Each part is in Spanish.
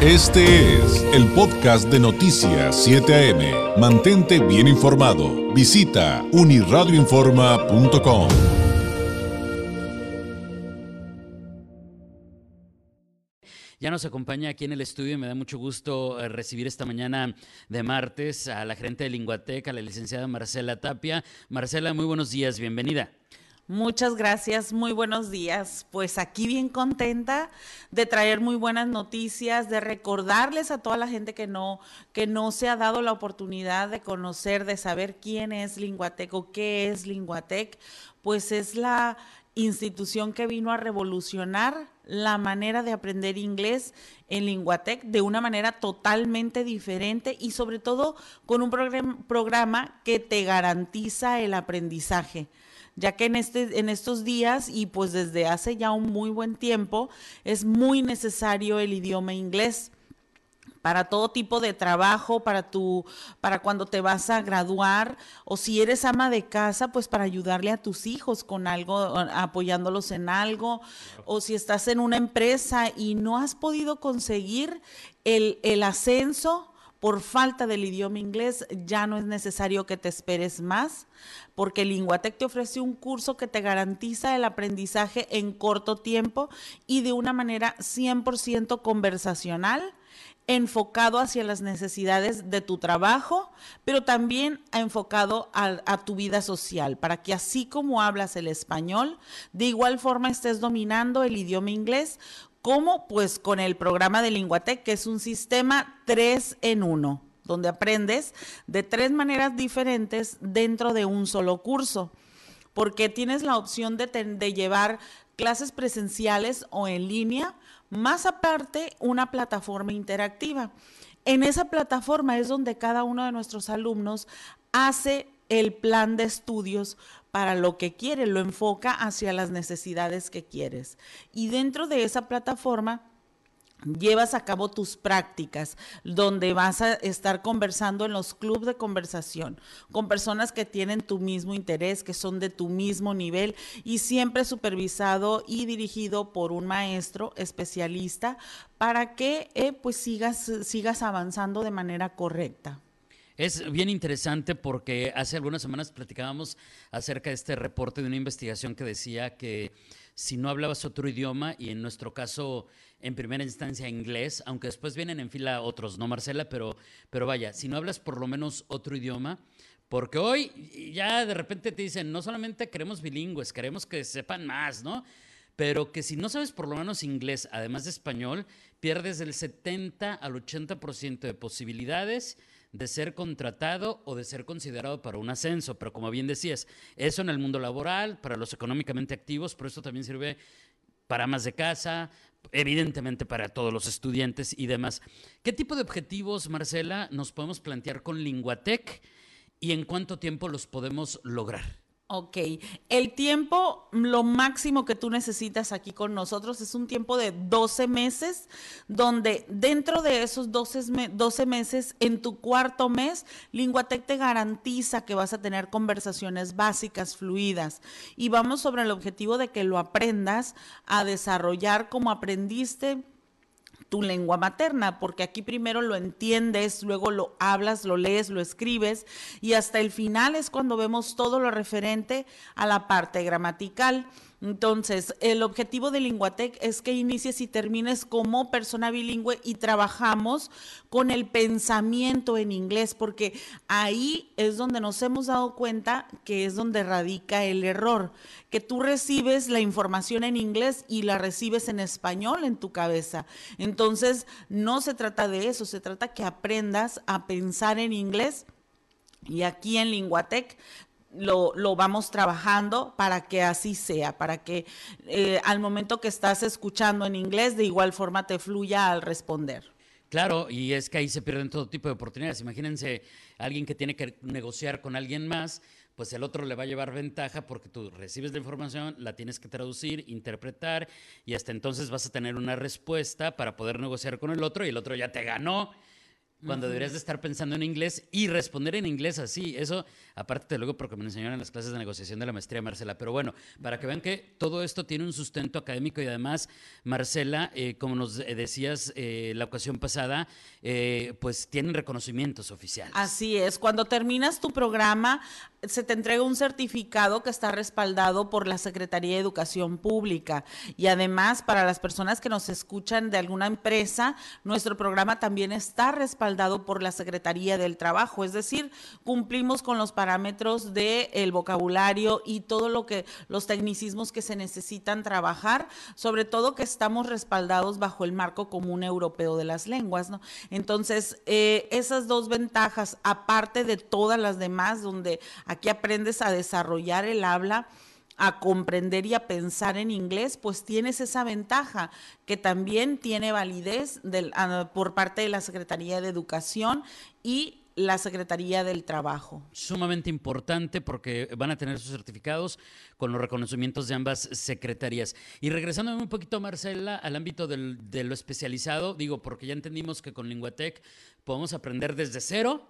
Este es el podcast de Noticias 7 AM. Mantente bien informado. Visita uniradioinforma.com. Ya nos acompaña aquí en el estudio y me da mucho gusto eh, recibir esta mañana de martes a la gerente de Linguateca, la licenciada Marcela Tapia. Marcela, muy buenos días, bienvenida. Muchas gracias, muy buenos días. Pues aquí bien contenta de traer muy buenas noticias, de recordarles a toda la gente que no que no se ha dado la oportunidad de conocer, de saber quién es Linguatec o qué es Linguatec, pues es la institución que vino a revolucionar la manera de aprender inglés en Linguatec de una manera totalmente diferente y sobre todo con un programa que te garantiza el aprendizaje ya que en, este, en estos días y pues desde hace ya un muy buen tiempo es muy necesario el idioma inglés. Para todo tipo de trabajo, para tu, para cuando te vas a graduar, o si eres ama de casa, pues para ayudarle a tus hijos con algo, apoyándolos en algo, o si estás en una empresa y no has podido conseguir el, el ascenso, por falta del idioma inglés, ya no es necesario que te esperes más, porque Linguatec te ofrece un curso que te garantiza el aprendizaje en corto tiempo y de una manera 100% conversacional enfocado hacia las necesidades de tu trabajo, pero también enfocado a, a, tu vida social, para que así como hablas el español, de igual forma estés dominando el idioma inglés ¿Cómo? Pues con el programa de Linguatec, que es un sistema 3 en 1, donde aprendes de tres maneras diferentes dentro de un solo curso, porque tienes la opción de, de llevar clases presenciales o en línea, más aparte una plataforma interactiva. En esa plataforma es donde cada uno de nuestros alumnos hace el plan de estudios para lo que quiere, lo enfoca hacia las necesidades que quieres. Y dentro de esa plataforma llevas a cabo tus prácticas, donde vas a estar conversando en los clubes de conversación con personas que tienen tu mismo interés, que son de tu mismo nivel y siempre supervisado y dirigido por un maestro especialista para que eh, pues sigas, sigas avanzando de manera correcta. Es bien interesante porque hace algunas semanas platicábamos acerca de este reporte de una investigación que decía que si no hablabas otro idioma, y en nuestro caso en primera instancia inglés, aunque después vienen en fila otros, ¿no, Marcela? Pero, pero vaya, si no hablas por lo menos otro idioma, porque hoy ya de repente te dicen, no solamente queremos bilingües, queremos que sepan más, ¿no? Pero que si no sabes por lo menos inglés, además de español, pierdes del 70 al 80% de posibilidades de ser contratado o de ser considerado para un ascenso. Pero como bien decías, eso en el mundo laboral, para los económicamente activos, pero esto también sirve para más de casa, evidentemente para todos los estudiantes y demás. ¿Qué tipo de objetivos, Marcela, nos podemos plantear con Linguatec y en cuánto tiempo los podemos lograr? Ok, el tiempo, lo máximo que tú necesitas aquí con nosotros es un tiempo de 12 meses, donde dentro de esos 12, 12 meses, en tu cuarto mes, Linguatec te garantiza que vas a tener conversaciones básicas, fluidas, y vamos sobre el objetivo de que lo aprendas a desarrollar como aprendiste tu lengua materna, porque aquí primero lo entiendes, luego lo hablas, lo lees, lo escribes y hasta el final es cuando vemos todo lo referente a la parte gramatical. Entonces, el objetivo de Linguatec es que inicies y termines como persona bilingüe y trabajamos con el pensamiento en inglés, porque ahí es donde nos hemos dado cuenta que es donde radica el error, que tú recibes la información en inglés y la recibes en español en tu cabeza. Entonces, no se trata de eso, se trata que aprendas a pensar en inglés. Y aquí en Linguatec lo, lo, vamos trabajando para que así sea, para que eh, al momento que estás escuchando en inglés, de igual forma te fluya al responder. Claro, y es que ahí se pierden todo tipo de oportunidades. Imagínense alguien que tiene que negociar con alguien más, pues el otro le va a llevar ventaja porque tú recibes la información, la tienes que traducir, interpretar y hasta entonces vas a tener una respuesta para poder negociar con el otro y el otro ya te ganó cuando deberías de estar pensando en inglés y responder en inglés así. Eso, aparte de luego, porque me enseñaron en las clases de negociación de la maestría Marcela. Pero bueno, para que vean que todo esto tiene un sustento académico y además, Marcela, eh, como nos decías eh, la ocasión pasada, eh, pues tienen reconocimientos oficiales. Así es, cuando terminas tu programa, se te entrega un certificado que está respaldado por la Secretaría de Educación Pública. Y además, para las personas que nos escuchan de alguna empresa, nuestro programa también está respaldado por la Secretaría del Trabajo. Es decir, cumplimos con los parámetros del vocabulario y todo lo que, los tecnicismos que se necesitan trabajar, sobre todo que estamos respaldados bajo el marco común europeo de las lenguas. ¿no? Entonces, eh, esas dos ventajas, aparte de todas las demás, donde aquí aprendes a desarrollar el habla, a comprender y a pensar en inglés, pues tienes esa ventaja que también tiene validez por parte de la Secretaría de Educación y la Secretaría del Trabajo. Sumamente importante porque van a tener sus certificados con los reconocimientos de ambas secretarías. Y regresando un poquito, Marcela, al ámbito de lo especializado, digo, porque ya entendimos que con Linguatec podemos aprender desde cero,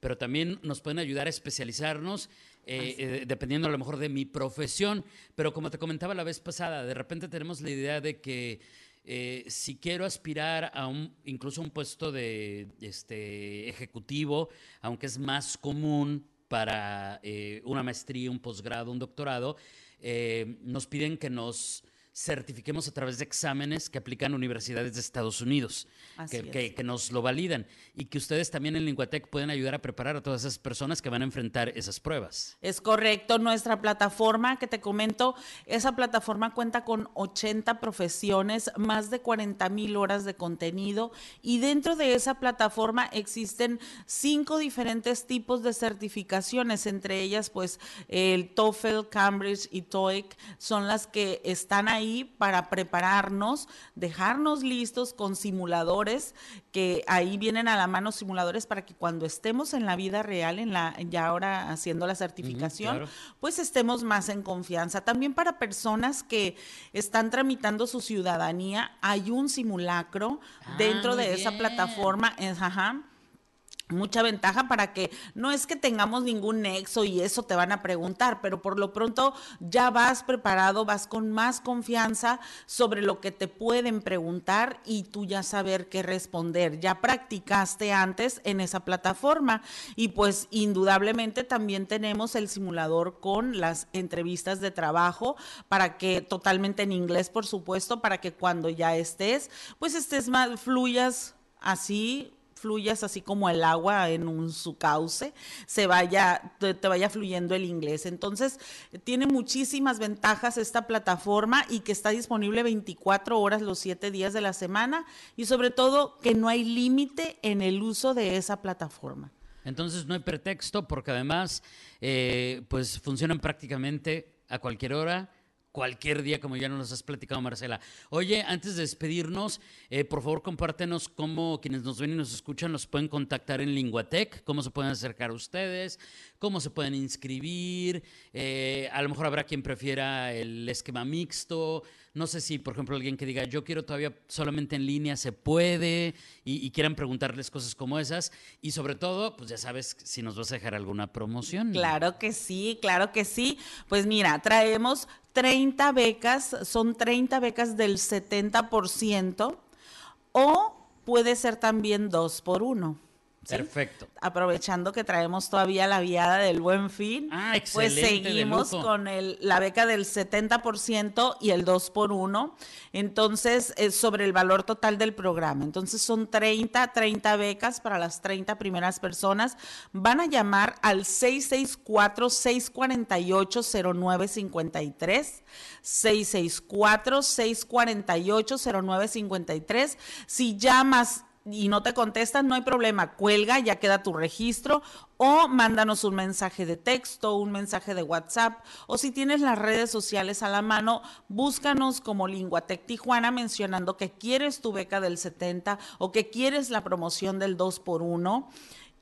pero también nos pueden ayudar a especializarnos eh, eh, dependiendo a lo mejor de mi profesión. Pero como te comentaba la vez pasada, de repente tenemos la idea de que eh, si quiero aspirar a un, incluso un puesto de este, ejecutivo, aunque es más común para una maestría, un posgrado, un doctorado, nos piden que nos certifiquemos a través de exámenes que aplican universidades de Estados Unidos, que, que, nos lo validan y que ustedes también en Linguatec pueden ayudar a preparar a todas esas personas que van a enfrentar esas pruebas. Es correcto, nuestra plataforma que te comento, esa plataforma cuenta con 80 profesiones, más de 40 mil horas de contenido y dentro de esa plataforma existen cinco diferentes tipos de certificaciones, entre ellas pues el TOEFL, Cambridge y TOEIC son las que están ahí para prepararnos, dejarnos listos con simuladores, que ahí vienen a la mano simuladores para que cuando estemos en la vida real, en la, ya ahora haciendo la certificación, pues estemos más en confianza. También para personas que están tramitando su ciudadanía, hay un simulacro ah, dentro de esa plataforma. Ajá, mucha ventaja para que no es que tengamos ningún nexo y eso te van a preguntar, pero por lo pronto ya vas preparado, vas con más confianza sobre lo que te pueden preguntar y tú ya saber qué responder. Ya practicaste antes en esa plataforma y pues indudablemente también tenemos el simulador con las entrevistas de trabajo para que totalmente en inglés, por supuesto, para que cuando ya estés, pues estés más fluyas así fluyas así como el agua en un, su cauce, se vaya, te, vaya fluyendo el inglés. Entonces, tiene muchísimas ventajas esta plataforma y que está disponible 24 horas los 7 días de la semana y sobre todo que no hay límite en el uso de esa plataforma. Entonces no hay pretexto porque además eh, pues funcionan prácticamente a cualquier hora cualquier día, como ya nos has platicado, Marcela. Oye, antes de despedirnos, eh, por favor, compártenos cómo quienes nos ven y nos escuchan nos pueden contactar en Linguatec, cómo se pueden acercar a ustedes, cómo se pueden inscribir. Eh, a lo mejor habrá quien prefiera el esquema mixto. No sé si, por ejemplo, alguien que diga, yo quiero todavía solamente en línea, se puede, y, quieran preguntarles cosas como esas. Y sobre todo, pues ya sabes si nos vas a dejar alguna promoción. Claro que sí, claro que sí. Pues mira, traemos 30 becas, son 30 becas del 70%, o puede ser también dos por uno. Perfecto. Aprovechando que traemos todavía la viada del buen fin, ah, pues seguimos con el, la beca del 70% y el 2 por 1. Entonces, es sobre el valor total del programa. Entonces, son 30, 30 becas para las 30 primeras personas. Van a llamar al 664-648-0953. 664-648-0953. Si llamas y no te contestan, no hay problema, cuelga, ya queda tu registro o mándanos un mensaje de texto, un mensaje de WhatsApp o si tienes las redes sociales a la mano, búscanos como Linguatec Tijuana mencionando que quieres tu beca del 70 o que quieres la promoción del 2 por 1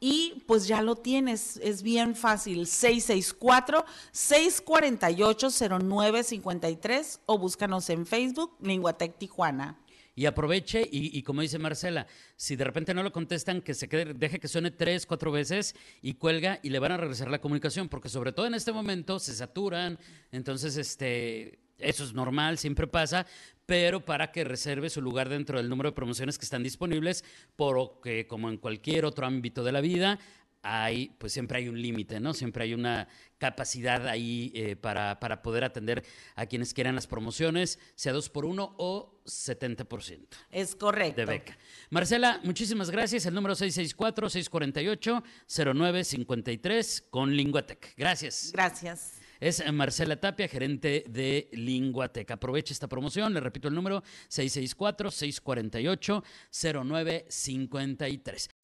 y pues ya lo tienes, es bien fácil, 664-648-0953 o búscanos en Facebook, Linguatec Tijuana. Y aproveche y, como dice Marcela, si de repente no lo contestan, que se quede, deje que suene tres, cuatro veces y cuelga y le van a regresar la comunicación, porque sobre todo en este momento se saturan, entonces este eso es normal, siempre pasa, pero para que reserve su lugar dentro del número de promociones que están disponibles, porque como en cualquier otro ámbito de la vida, hay, pues siempre hay un límite, ¿no? Siempre hay una capacidad ahí eh, para, para, poder atender a quienes quieran las promociones, sea dos por uno o 70%. Es correcto. De beca. Marcela, muchísimas gracias. El número 664-648-0953 con Linguatec. Gracias. Gracias. Es Marcela Tapia, gerente de Linguatec. Aproveche esta promoción, le repito el número 664-648-0953.